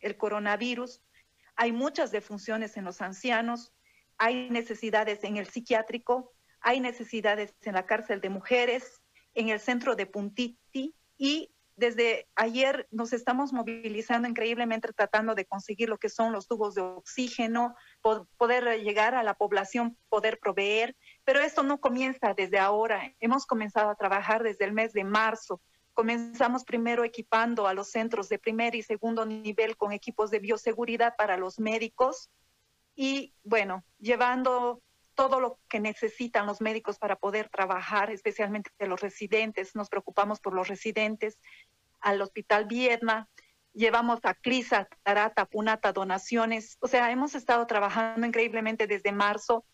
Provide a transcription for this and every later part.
el coronavirus, hay muchas defunciones en los ancianos, hay necesidades en el psiquiátrico, hay necesidades en la cárcel de mujeres, en el centro de Puntiti y desde ayer nos estamos movilizando increíblemente tratando de conseguir lo que son los tubos de oxígeno, poder llegar a la población, poder proveer, pero esto no comienza desde ahora. Hemos comenzado a trabajar desde el mes de marzo. Comenzamos primero equipando a los centros de primer y segundo nivel con equipos de bioseguridad para los médicos y, bueno, llevando todo lo que necesitan los médicos para poder trabajar, especialmente los residentes. Nos preocupamos por los residentes al Hospital Viedma, llevamos a Clisa, Tarata, Punata, donaciones. O sea, hemos estado trabajando increíblemente desde marzo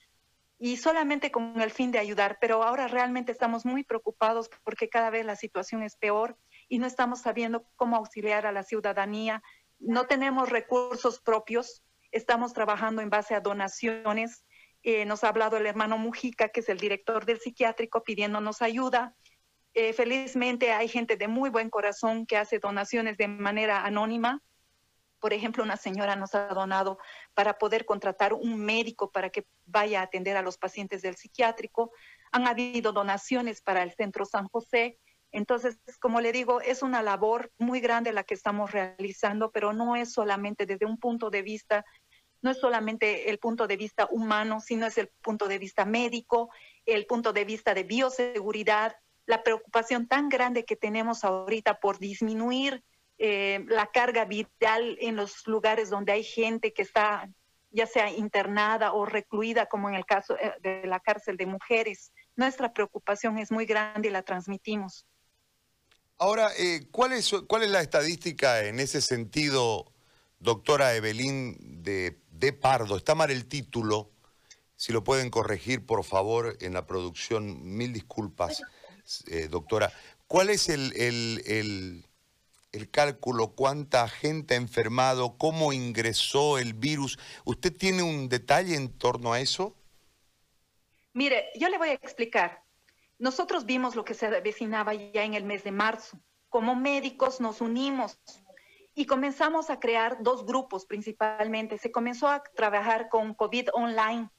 y solamente con el fin de ayudar, pero ahora realmente estamos muy preocupados porque cada vez la situación es peor y no estamos sabiendo cómo auxiliar a la ciudadanía. No tenemos recursos propios, estamos trabajando en base a donaciones eh, nos ha hablado el hermano Mujica, que es el director del psiquiátrico, pidiéndonos ayuda. Eh, felizmente hay gente de muy buen corazón que hace donaciones de manera anónima. Por ejemplo, una señora nos ha donado para poder contratar un médico para que vaya a atender a los pacientes del psiquiátrico. Han habido donaciones para el Centro San José. Entonces, como le digo, es una labor muy grande la que estamos realizando, pero no es solamente desde un punto de vista no es solamente el punto de vista humano, sino es el punto de vista médico, el punto de vista de bioseguridad, la preocupación tan grande que tenemos ahorita por disminuir eh, la carga vital en los lugares donde hay gente que está ya sea internada o recluida, como en el caso eh, de la cárcel de mujeres. Nuestra preocupación es muy grande y la transmitimos. Ahora, eh, ¿cuál, es, ¿cuál es la estadística en ese sentido, doctora Evelyn, de de Pardo. Está mal el título. Si lo pueden corregir, por favor, en la producción. Mil disculpas, eh, doctora. ¿Cuál es el, el, el, cálculo? ¿Cuánta gente ha enfermado? ¿Cómo ingresó el virus? ¿Usted tiene un detalle en torno a eso? Mire, yo le voy a explicar. Nosotros vimos lo que se avecinaba ya en el mes de marzo. Como médicos nos unimos y comenzamos a crear dos grupos principalmente. Se comenzó a trabajar con COVID online,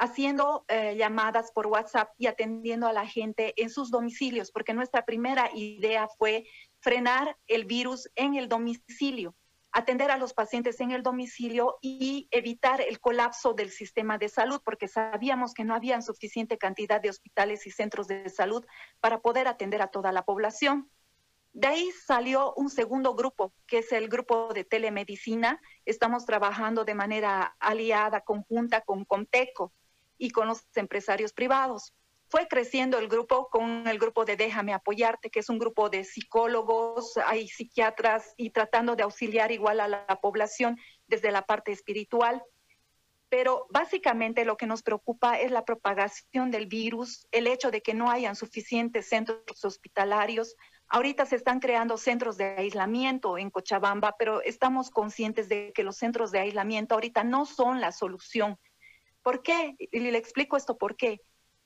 haciendo eh, llamadas por WhatsApp y atendiendo a la gente en sus domicilios, porque nuestra primera idea fue frenar el virus en el domicilio, atender a los pacientes en el domicilio y evitar el colapso del sistema de salud, porque sabíamos que no había suficiente cantidad de hospitales y centros de salud para poder atender a toda la población. De ahí salió un segundo grupo, que es el grupo de telemedicina. Estamos trabajando de manera aliada, conjunta con Comteco y con los empresarios privados. Fue creciendo el grupo con el grupo de Déjame apoyarte, que es un grupo de psicólogos, hay psiquiatras y tratando de auxiliar igual a la población desde la parte espiritual. Pero básicamente lo que nos preocupa es la propagación del virus, el hecho de que no hayan suficientes centros hospitalarios, Ahorita se están creando centros de aislamiento en Cochabamba, pero estamos conscientes de que los centros de aislamiento ahorita no son la solución. ¿Por qué? Y le explico esto por qué.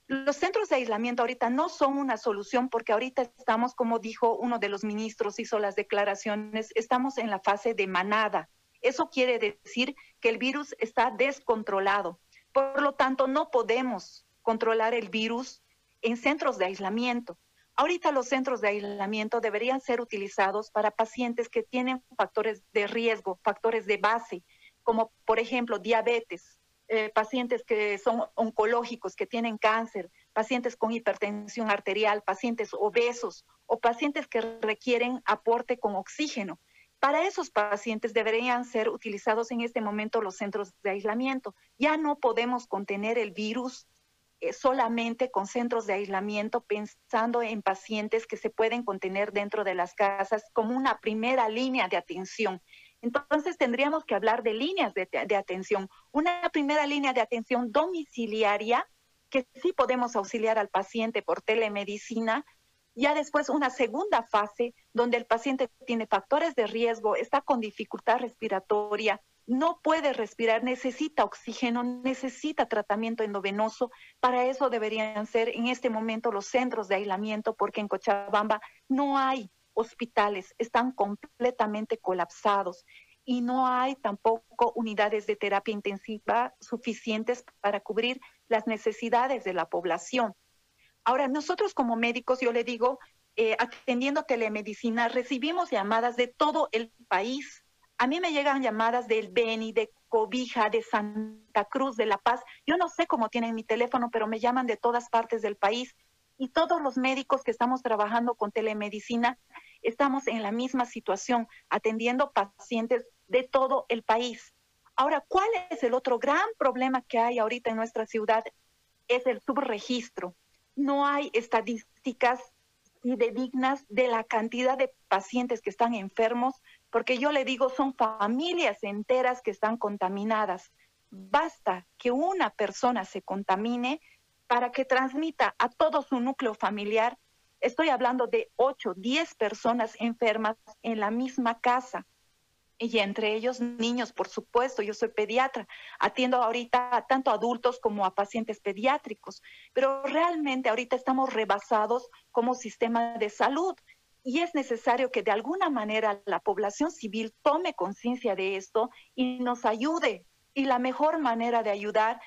Los centros de aislamiento ahorita no son una solución porque ahorita estamos, como dijo uno de los ministros, hizo las declaraciones, estamos en la fase de manada. Eso quiere decir que el virus está descontrolado. Por lo tanto, no podemos controlar el virus en centros de aislamiento. Ahorita los centros de aislamiento deberían ser utilizados para pacientes que tienen factores de riesgo, factores de base, como por ejemplo diabetes, eh, pacientes que son oncológicos, que tienen cáncer, pacientes con hipertensión arterial, pacientes obesos o pacientes que requieren aporte con oxígeno. Para esos pacientes deberían ser utilizados en este momento los centros de aislamiento. Ya no podemos contener el virus eh, solamente con centros de aislamiento, pensando en pacientes que se pueden contener dentro de las casas como una primera línea de atención. Entonces tendríamos que hablar de líneas de, atención. Una primera línea de atención domiciliaria, que sí podemos auxiliar al paciente por telemedicina, ya después una segunda fase donde el paciente tiene factores de riesgo, está con dificultad respiratoria, no puede respirar, necesita oxígeno, necesita tratamiento endovenoso. Para eso deberían ser en este momento los centros de aislamiento, porque en Cochabamba no hay hospitales están completamente colapsados y no hay tampoco unidades de terapia intensiva suficientes para cubrir las necesidades de la población. Ahora, nosotros como médicos, yo le digo, eh, atendiendo telemedicina, recibimos llamadas de todo el país. A mí me llegan llamadas del Beni, de Cobija, de Santa Cruz, de La Paz. Yo no sé cómo tienen mi teléfono, pero me llaman de todas partes del país. Y todos los médicos que estamos trabajando con telemedicina estamos en la misma situación, atendiendo pacientes de todo el país. Ahora, ¿cuál es el otro gran problema que hay ahorita en nuestra ciudad? Es el subregistro. No hay estadísticas dignas de la cantidad de pacientes que están enfermos, porque yo le digo, son familias enteras que están contaminadas. Basta que una persona se contamine para que transmita a todo su núcleo familiar. Estoy hablando de 8, 10 personas enfermas en la misma casa y entre ellos niños, por supuesto. Yo soy pediatra, atiendo ahorita tanto a adultos como a pacientes pediátricos, pero realmente ahorita estamos rebasados como sistema de salud y es necesario que de alguna manera la población civil tome conciencia de esto y nos ayude. Y la mejor manera de ayudar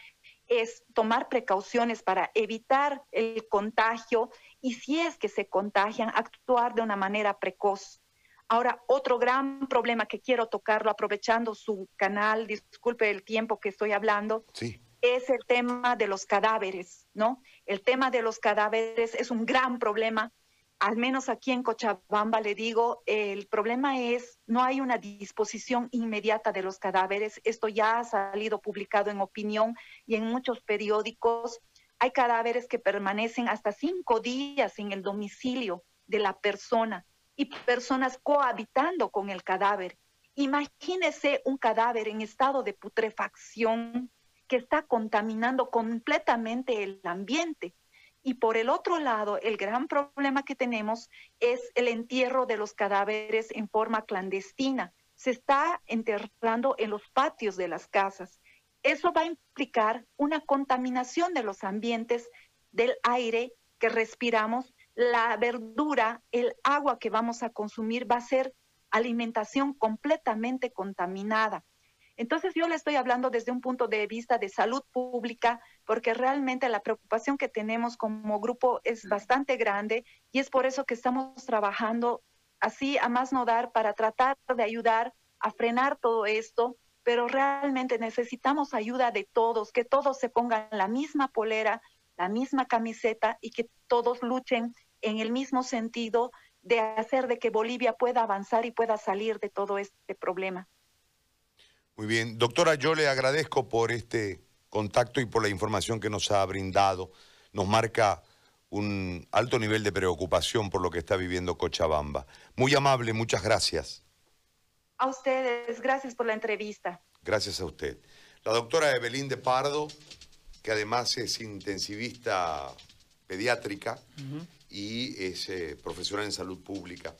es tomar precauciones para evitar el contagio y si es que se contagian, actuar de una manera precoz. Ahora, otro gran problema que quiero tocarlo, aprovechando su canal, disculpe el tiempo que estoy hablando, es el tema de los cadáveres, ¿no? El tema de los cadáveres es un gran problema. Al menos aquí en Cochabamba le digo, el problema es no hay una disposición inmediata de los cadáveres. Esto ya ha salido publicado en opinión y en muchos periódicos. Hay cadáveres que permanecen hasta cinco días en el domicilio de la persona y personas cohabitando con el cadáver. Imagínese un cadáver en estado de putrefacción que está contaminando completamente el ambiente. Y por el otro lado, el gran problema que tenemos es el entierro de los cadáveres en forma clandestina. Se está enterrando en los patios de las casas. Eso va a implicar una contaminación de los ambientes, del aire que respiramos la verdura, el agua que vamos a consumir va a ser alimentación completamente contaminada. Entonces yo le estoy hablando desde un punto de vista de salud pública, porque realmente la preocupación que tenemos como grupo es bastante grande y es por eso que estamos trabajando así a más no dar para tratar de ayudar a frenar todo esto, pero realmente necesitamos ayuda de todos, que todos se pongan la misma polera, la misma camiseta y que todos luchen en el mismo sentido de hacer de que Bolivia pueda avanzar y pueda salir de todo este problema. Muy bien, doctora, yo le agradezco por este contacto y por la información que nos ha brindado. Nos marca un alto nivel de preocupación por lo que está viviendo Cochabamba. Muy amable, muchas gracias. A ustedes, gracias por la entrevista. Gracias a usted. La doctora Evelyn de Pardo, que además es intensivista pediátrica, y es eh, profesional en salud pública.